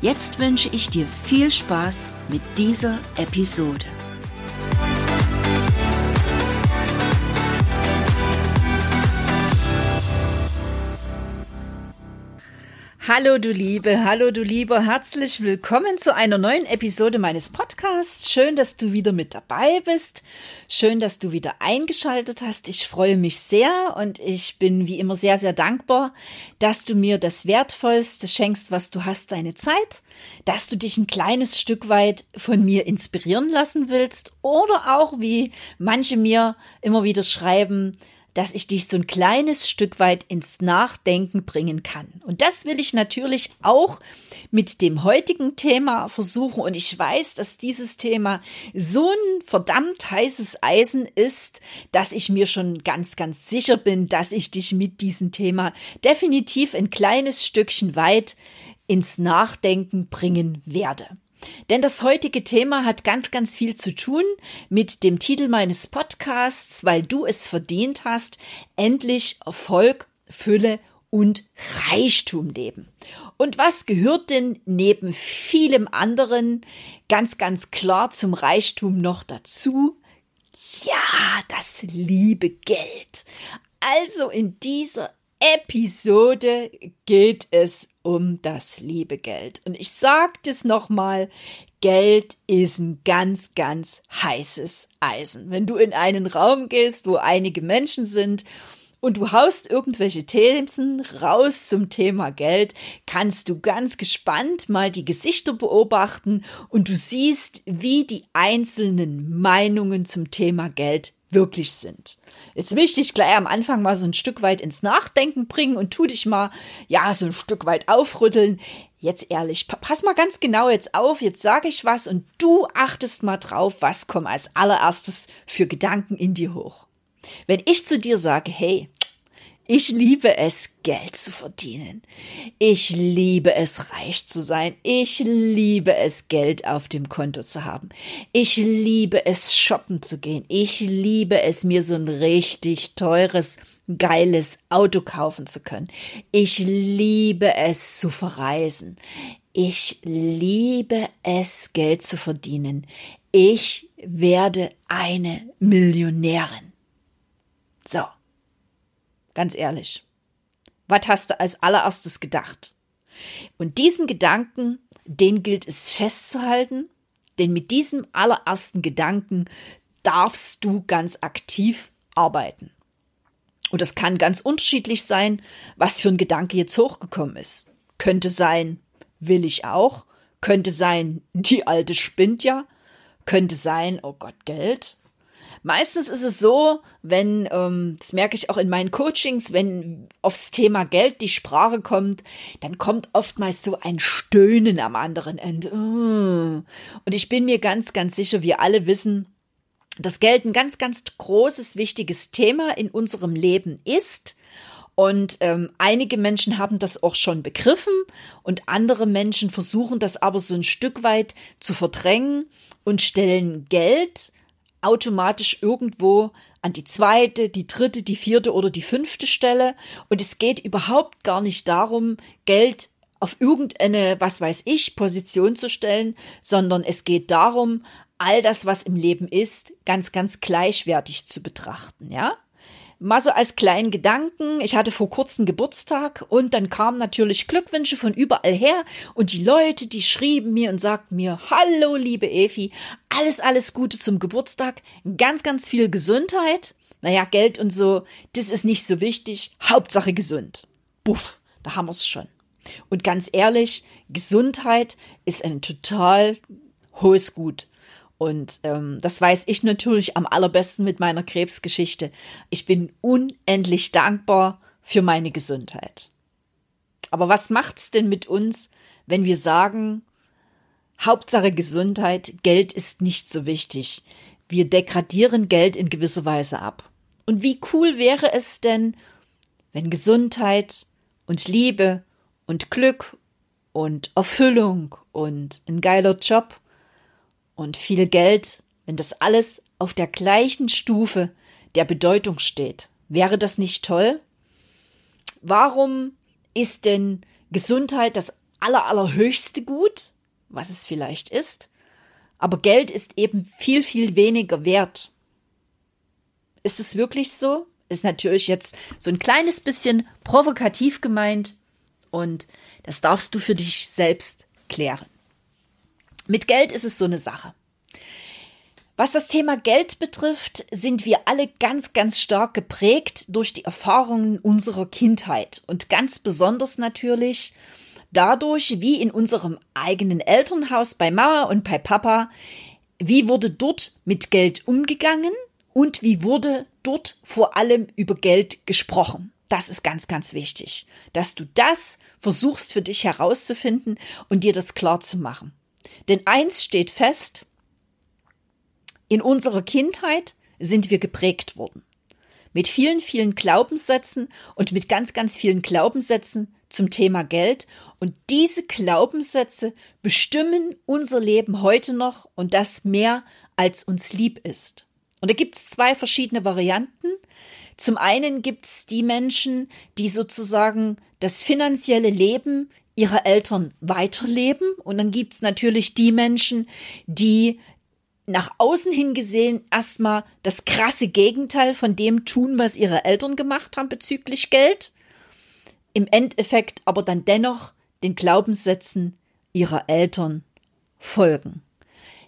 Jetzt wünsche ich dir viel Spaß mit dieser Episode. Hallo du Liebe, hallo du Lieber, herzlich willkommen zu einer neuen Episode meines Podcasts. Schön, dass du wieder mit dabei bist. Schön, dass du wieder eingeschaltet hast. Ich freue mich sehr und ich bin wie immer sehr, sehr dankbar, dass du mir das Wertvollste schenkst, was du hast, deine Zeit, dass du dich ein kleines Stück weit von mir inspirieren lassen willst oder auch wie manche mir immer wieder schreiben, dass ich dich so ein kleines Stück weit ins Nachdenken bringen kann. Und das will ich natürlich auch mit dem heutigen Thema versuchen. Und ich weiß, dass dieses Thema so ein verdammt heißes Eisen ist, dass ich mir schon ganz, ganz sicher bin, dass ich dich mit diesem Thema definitiv ein kleines Stückchen weit ins Nachdenken bringen werde. Denn das heutige Thema hat ganz, ganz viel zu tun mit dem Titel meines Podcasts, weil du es verdient hast, endlich Erfolg, Fülle und Reichtum leben. Und was gehört denn neben vielem anderen ganz, ganz klar zum Reichtum noch dazu? Ja, das liebe Geld. Also in dieser Episode geht es um das liebe Geld. Und ich sage es nochmal, Geld ist ein ganz, ganz heißes Eisen. Wenn du in einen Raum gehst, wo einige Menschen sind und du haust irgendwelche Themen raus zum Thema Geld, kannst du ganz gespannt mal die Gesichter beobachten und du siehst, wie die einzelnen Meinungen zum Thema Geld wirklich sind. Jetzt will ich dich gleich am Anfang mal so ein Stück weit ins Nachdenken bringen und tu dich mal, ja, so ein Stück weit aufrütteln. Jetzt ehrlich, pass mal ganz genau jetzt auf, jetzt sage ich was und du achtest mal drauf, was kommt als allererstes für Gedanken in dir hoch. Wenn ich zu dir sage, hey, ich liebe es, Geld zu verdienen. Ich liebe es, reich zu sein. Ich liebe es, Geld auf dem Konto zu haben. Ich liebe es, shoppen zu gehen. Ich liebe es, mir so ein richtig teures, geiles Auto kaufen zu können. Ich liebe es, zu verreisen. Ich liebe es, Geld zu verdienen. Ich werde eine Millionärin. So. Ganz ehrlich. Was hast du als allererstes gedacht? Und diesen Gedanken, den gilt es festzuhalten, denn mit diesem allerersten Gedanken darfst du ganz aktiv arbeiten. Und es kann ganz unterschiedlich sein, was für ein Gedanke jetzt hochgekommen ist. Könnte sein, will ich auch. Könnte sein, die alte spinnt ja. Könnte sein, oh Gott, Geld. Meistens ist es so, wenn, ähm, das merke ich auch in meinen Coachings, wenn aufs Thema Geld die Sprache kommt, dann kommt oftmals so ein Stöhnen am anderen Ende. Und ich bin mir ganz, ganz sicher, wir alle wissen, dass Geld ein ganz, ganz großes, wichtiges Thema in unserem Leben ist. Und ähm, einige Menschen haben das auch schon begriffen und andere Menschen versuchen das aber so ein Stück weit zu verdrängen und stellen Geld automatisch irgendwo an die zweite, die dritte, die vierte oder die fünfte Stelle. Und es geht überhaupt gar nicht darum, Geld auf irgendeine, was weiß ich, Position zu stellen, sondern es geht darum, all das, was im Leben ist, ganz, ganz gleichwertig zu betrachten, ja? Mal so als kleinen Gedanken. Ich hatte vor kurzem Geburtstag und dann kamen natürlich Glückwünsche von überall her und die Leute, die schrieben mir und sagten mir, hallo liebe Efi, alles, alles Gute zum Geburtstag, ganz, ganz viel Gesundheit. Naja, Geld und so, das ist nicht so wichtig. Hauptsache gesund. Buff, da haben wir es schon. Und ganz ehrlich, Gesundheit ist ein total hohes Gut. Und ähm, das weiß ich natürlich am allerbesten mit meiner Krebsgeschichte. Ich bin unendlich dankbar für meine Gesundheit. Aber was macht's denn mit uns, wenn wir sagen, Hauptsache Gesundheit, Geld ist nicht so wichtig. Wir degradieren Geld in gewisser Weise ab. Und wie cool wäre es denn, wenn Gesundheit und Liebe und Glück und Erfüllung und ein geiler Job und viel Geld, wenn das alles auf der gleichen Stufe der Bedeutung steht. Wäre das nicht toll? Warum ist denn Gesundheit das aller, allerhöchste Gut, was es vielleicht ist, aber Geld ist eben viel, viel weniger wert? Ist es wirklich so? Ist natürlich jetzt so ein kleines bisschen provokativ gemeint und das darfst du für dich selbst klären. Mit Geld ist es so eine Sache. Was das Thema Geld betrifft, sind wir alle ganz, ganz stark geprägt durch die Erfahrungen unserer Kindheit und ganz besonders natürlich dadurch, wie in unserem eigenen Elternhaus bei Mama und bei Papa, wie wurde dort mit Geld umgegangen und wie wurde dort vor allem über Geld gesprochen. Das ist ganz, ganz wichtig, dass du das versuchst für dich herauszufinden und dir das klar zu machen. Denn eins steht fest, in unserer Kindheit sind wir geprägt worden. Mit vielen, vielen Glaubenssätzen und mit ganz, ganz vielen Glaubenssätzen zum Thema Geld. Und diese Glaubenssätze bestimmen unser Leben heute noch und das mehr, als uns lieb ist. Und da gibt es zwei verschiedene Varianten. Zum einen gibt es die Menschen, die sozusagen das finanzielle Leben ihrer Eltern weiterleben. Und dann gibt es natürlich die Menschen, die nach außen hin gesehen erstmal das krasse Gegenteil von dem tun, was ihre Eltern gemacht haben bezüglich Geld. Im Endeffekt aber dann dennoch den Glaubenssätzen ihrer Eltern folgen.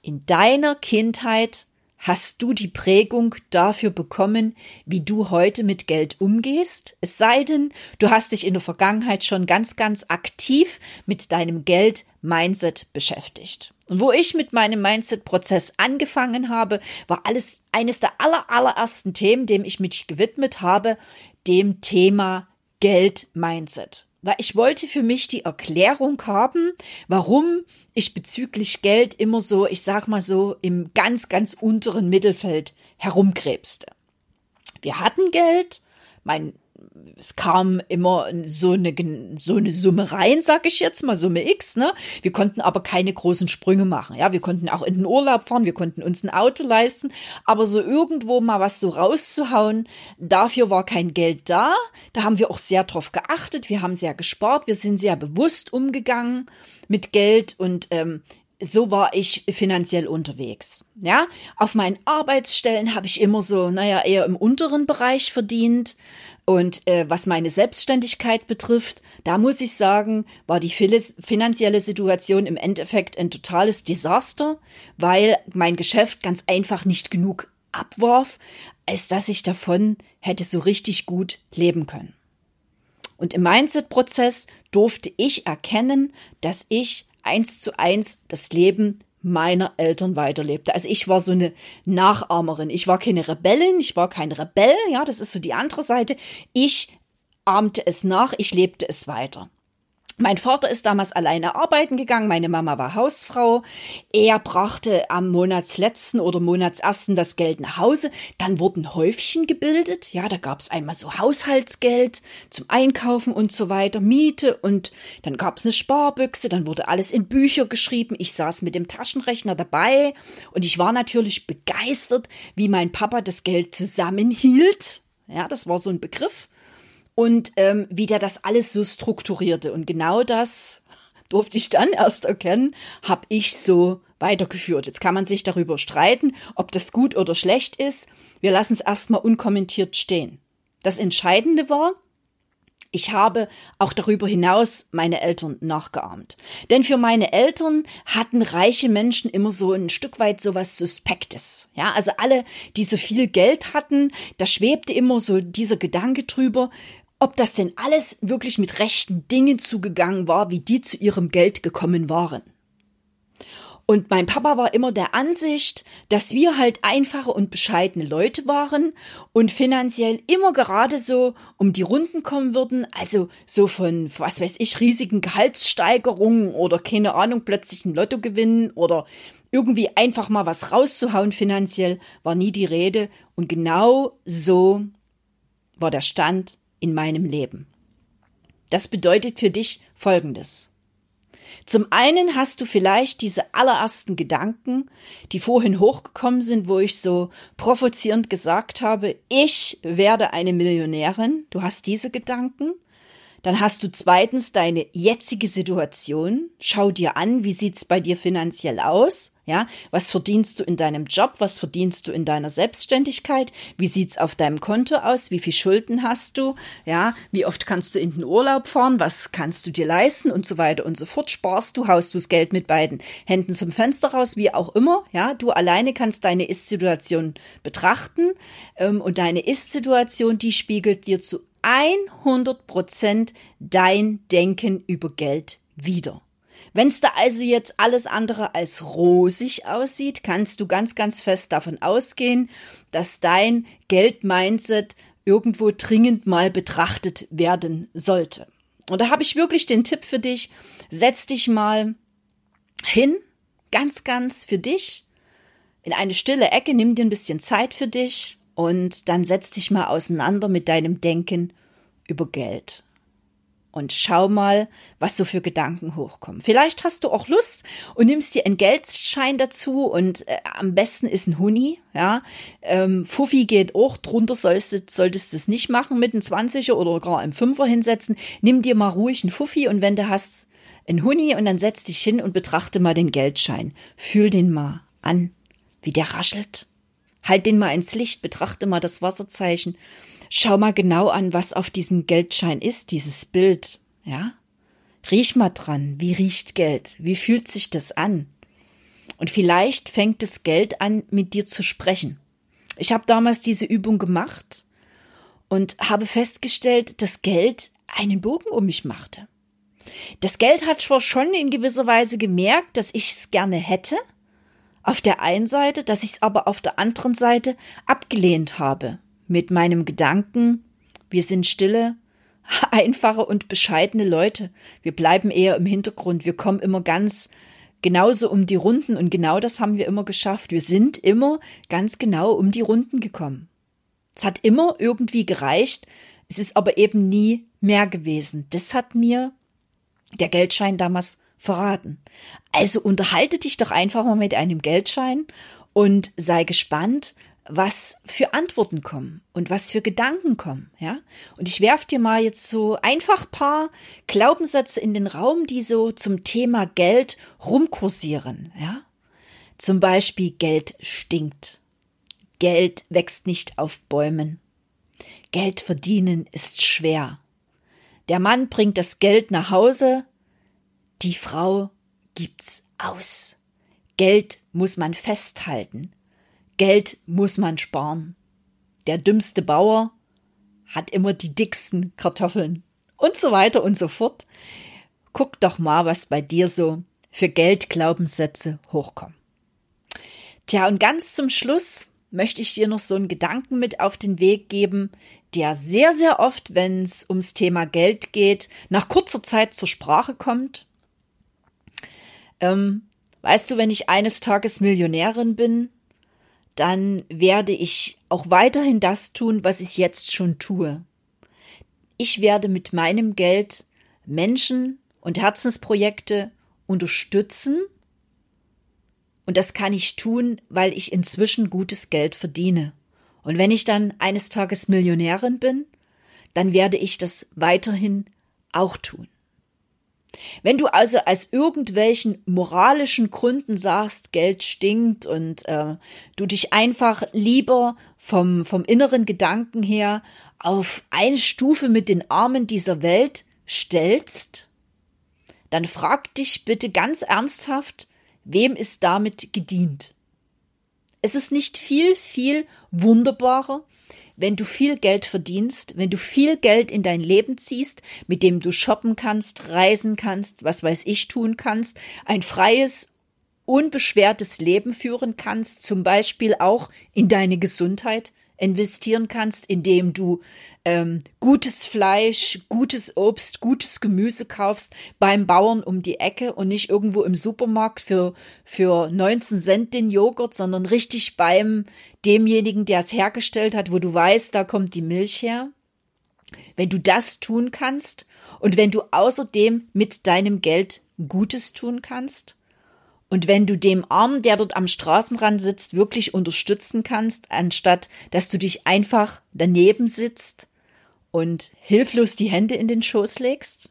In deiner Kindheit Hast du die Prägung dafür bekommen, wie du heute mit Geld umgehst? Es sei denn, du hast dich in der Vergangenheit schon ganz, ganz aktiv mit deinem Geld-Mindset beschäftigt. Und wo ich mit meinem Mindset-Prozess angefangen habe, war alles eines der aller, allerersten Themen, dem ich mich gewidmet habe, dem Thema Geld-Mindset weil ich wollte für mich die Erklärung haben, warum ich bezüglich Geld immer so, ich sag mal so, im ganz, ganz unteren Mittelfeld herumkrebste. Wir hatten Geld, mein es kam immer so eine, so eine Summe rein, sag ich jetzt mal, Summe X, ne? Wir konnten aber keine großen Sprünge machen, ja? Wir konnten auch in den Urlaub fahren, wir konnten uns ein Auto leisten, aber so irgendwo mal was so rauszuhauen, dafür war kein Geld da. Da haben wir auch sehr drauf geachtet, wir haben sehr gespart, wir sind sehr bewusst umgegangen mit Geld und ähm, so war ich finanziell unterwegs. Ja, auf meinen Arbeitsstellen habe ich immer so, naja, eher im unteren Bereich verdient. Und äh, was meine Selbstständigkeit betrifft, da muss ich sagen, war die finanzielle Situation im Endeffekt ein totales Desaster, weil mein Geschäft ganz einfach nicht genug abwarf, als dass ich davon hätte so richtig gut leben können. Und im Mindset-Prozess durfte ich erkennen, dass ich eins zu eins das Leben meiner Eltern weiterlebte. Also ich war so eine Nachahmerin. Ich war keine Rebellin, ich war kein Rebell, ja, das ist so die andere Seite. Ich ahmte es nach, ich lebte es weiter. Mein Vater ist damals alleine arbeiten gegangen, meine Mama war Hausfrau. Er brachte am Monatsletzten oder Monatsersten das Geld nach Hause. Dann wurden Häufchen gebildet. Ja, da gab es einmal so Haushaltsgeld zum Einkaufen und so weiter, Miete und dann gab es eine Sparbüchse. Dann wurde alles in Bücher geschrieben. Ich saß mit dem Taschenrechner dabei und ich war natürlich begeistert, wie mein Papa das Geld zusammenhielt. Ja, das war so ein Begriff und ähm, wie der das alles so strukturierte. Und genau das durfte ich dann erst erkennen, habe ich so weitergeführt. Jetzt kann man sich darüber streiten, ob das gut oder schlecht ist. Wir lassen es erstmal unkommentiert stehen. Das Entscheidende war, ich habe auch darüber hinaus meine Eltern nachgeahmt. Denn für meine Eltern hatten reiche Menschen immer so ein Stück weit so was Suspektes. Ja, also alle, die so viel Geld hatten, da schwebte immer so dieser Gedanke drüber, ob das denn alles wirklich mit rechten Dingen zugegangen war, wie die zu ihrem Geld gekommen waren. Und mein Papa war immer der Ansicht, dass wir halt einfache und bescheidene Leute waren und finanziell immer gerade so um die Runden kommen würden. Also so von, was weiß ich, riesigen Gehaltssteigerungen oder keine Ahnung, plötzlich ein Lotto gewinnen oder irgendwie einfach mal was rauszuhauen finanziell war nie die Rede. Und genau so war der Stand in meinem Leben. Das bedeutet für dich Folgendes. Zum einen hast du vielleicht diese allerersten Gedanken, die vorhin hochgekommen sind, wo ich so provozierend gesagt habe, ich werde eine Millionärin. Du hast diese Gedanken. Dann hast du zweitens deine jetzige Situation. Schau dir an, wie sieht's bei dir finanziell aus? Ja, was verdienst du in deinem Job? Was verdienst du in deiner Selbstständigkeit? Wie sieht's auf deinem Konto aus? Wie viel Schulden hast du? Ja, wie oft kannst du in den Urlaub fahren? Was kannst du dir leisten? Und so weiter und so fort. Sparst du, haust du das Geld mit beiden Händen zum Fenster raus, wie auch immer. Ja, du alleine kannst deine Ist-Situation betrachten. Ähm, und deine Ist-Situation, die spiegelt dir zu 100 Prozent dein Denken über Geld wieder. Wenn es da also jetzt alles andere als rosig aussieht, kannst du ganz, ganz fest davon ausgehen, dass dein Geldmindset irgendwo dringend mal betrachtet werden sollte. Und da habe ich wirklich den Tipp für dich, setz dich mal hin, ganz, ganz für dich, in eine stille Ecke, nimm dir ein bisschen Zeit für dich und dann setz dich mal auseinander mit deinem Denken über Geld und schau mal, was so für Gedanken hochkommen. Vielleicht hast du auch Lust und nimmst dir einen Geldschein dazu und äh, am besten ist ein Huni, ja. Ähm, Fuffi geht auch, drunter solltest, solltest du es nicht machen mit einem 20er oder gar einem 5er hinsetzen. Nimm dir mal ruhig einen Fuffi und wenn du hast einen Huni und dann setz dich hin und betrachte mal den Geldschein. Fühl den mal an, wie der raschelt. Halt den mal ins Licht, betrachte mal das Wasserzeichen Schau mal genau an, was auf diesem Geldschein ist, dieses Bild, ja? Riech mal dran, wie riecht Geld? Wie fühlt sich das an? Und vielleicht fängt das Geld an, mit dir zu sprechen. Ich habe damals diese Übung gemacht und habe festgestellt, dass Geld einen Bogen um mich machte. Das Geld hat zwar schon in gewisser Weise gemerkt, dass ich es gerne hätte, auf der einen Seite, dass ich es aber auf der anderen Seite abgelehnt habe mit meinem Gedanken, wir sind stille, einfache und bescheidene Leute. Wir bleiben eher im Hintergrund. Wir kommen immer ganz genauso um die Runden und genau das haben wir immer geschafft. Wir sind immer ganz genau um die Runden gekommen. Es hat immer irgendwie gereicht. Es ist aber eben nie mehr gewesen. Das hat mir der Geldschein damals verraten. Also unterhalte dich doch einfach mal mit einem Geldschein und sei gespannt, was für Antworten kommen und was für Gedanken kommen, ja? Und ich werf dir mal jetzt so einfach paar Glaubenssätze in den Raum, die so zum Thema Geld rumkursieren, ja? Zum Beispiel Geld stinkt. Geld wächst nicht auf Bäumen. Geld verdienen ist schwer. Der Mann bringt das Geld nach Hause, die Frau gibt's aus. Geld muss man festhalten. Geld muss man sparen. Der dümmste Bauer hat immer die dicksten Kartoffeln und so weiter und so fort. Guck doch mal, was bei dir so für Geldglaubenssätze hochkommen. Tja, und ganz zum Schluss möchte ich dir noch so einen Gedanken mit auf den Weg geben, der sehr, sehr oft, wenn es ums Thema Geld geht, nach kurzer Zeit zur Sprache kommt. Ähm, weißt du, wenn ich eines Tages Millionärin bin, dann werde ich auch weiterhin das tun, was ich jetzt schon tue. Ich werde mit meinem Geld Menschen und Herzensprojekte unterstützen. Und das kann ich tun, weil ich inzwischen gutes Geld verdiene. Und wenn ich dann eines Tages Millionärin bin, dann werde ich das weiterhin auch tun. Wenn du also aus irgendwelchen moralischen Gründen sagst, Geld stinkt und äh, du dich einfach lieber vom, vom inneren Gedanken her auf eine Stufe mit den Armen dieser Welt stellst, dann frag dich bitte ganz ernsthaft, wem ist damit gedient? Es ist nicht viel, viel wunderbarer, wenn du viel Geld verdienst, wenn du viel Geld in dein Leben ziehst, mit dem du shoppen kannst, reisen kannst, was weiß ich tun kannst, ein freies unbeschwertes Leben führen kannst, zum Beispiel auch in deine Gesundheit investieren kannst, indem du ähm, gutes Fleisch, gutes Obst, gutes Gemüse kaufst beim Bauern um die Ecke und nicht irgendwo im Supermarkt für, für 19 Cent den Joghurt, sondern richtig beim demjenigen, der es hergestellt hat, wo du weißt, da kommt die Milch her. Wenn du das tun kannst und wenn du außerdem mit deinem Geld Gutes tun kannst, und wenn du dem Arm, der dort am Straßenrand sitzt, wirklich unterstützen kannst, anstatt dass du dich einfach daneben sitzt und hilflos die Hände in den Schoß legst?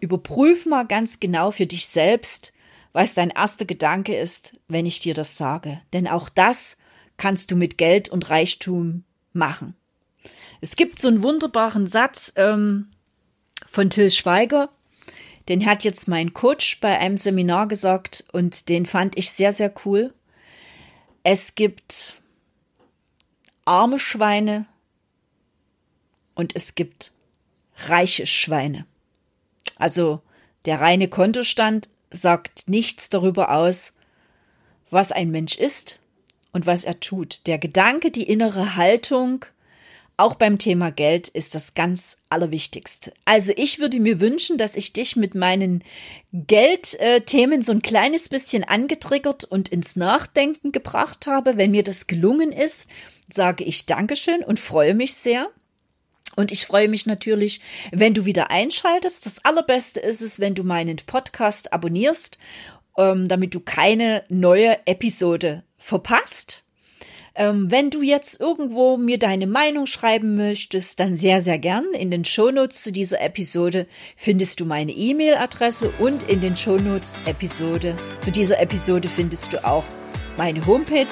Überprüf mal ganz genau für dich selbst, was dein erster Gedanke ist, wenn ich dir das sage. Denn auch das kannst du mit Geld und Reichtum machen. Es gibt so einen wunderbaren Satz ähm, von Till Schweiger, den hat jetzt mein Coach bei einem Seminar gesagt und den fand ich sehr, sehr cool. Es gibt arme Schweine und es gibt reiche Schweine. Also der reine Kontostand sagt nichts darüber aus, was ein Mensch ist und was er tut. Der Gedanke, die innere Haltung, auch beim Thema Geld ist das ganz Allerwichtigste. Also ich würde mir wünschen, dass ich dich mit meinen Geldthemen so ein kleines bisschen angetriggert und ins Nachdenken gebracht habe. Wenn mir das gelungen ist, sage ich Dankeschön und freue mich sehr. Und ich freue mich natürlich, wenn du wieder einschaltest. Das Allerbeste ist es, wenn du meinen Podcast abonnierst, ähm, damit du keine neue Episode verpasst. Ähm, wenn du jetzt irgendwo mir deine Meinung schreiben möchtest, dann sehr, sehr gern. In den Shownotes zu dieser Episode findest du meine E-Mail-Adresse und in den Shownotes Episode, zu dieser Episode findest du auch meine Homepage,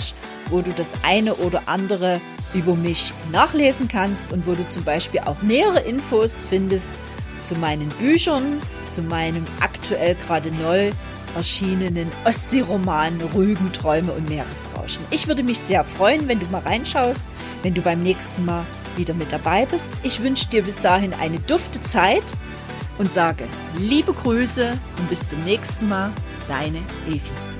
wo du das eine oder andere über mich nachlesen kannst und wo du zum Beispiel auch nähere Infos findest zu meinen Büchern, zu meinem aktuell gerade neu erschienenen Ostseeroman Rügen, Träume und Meeresrauschen. Ich würde mich sehr freuen, wenn du mal reinschaust, wenn du beim nächsten Mal wieder mit dabei bist. Ich wünsche dir bis dahin eine dufte Zeit und sage liebe Grüße und bis zum nächsten Mal, deine Evi.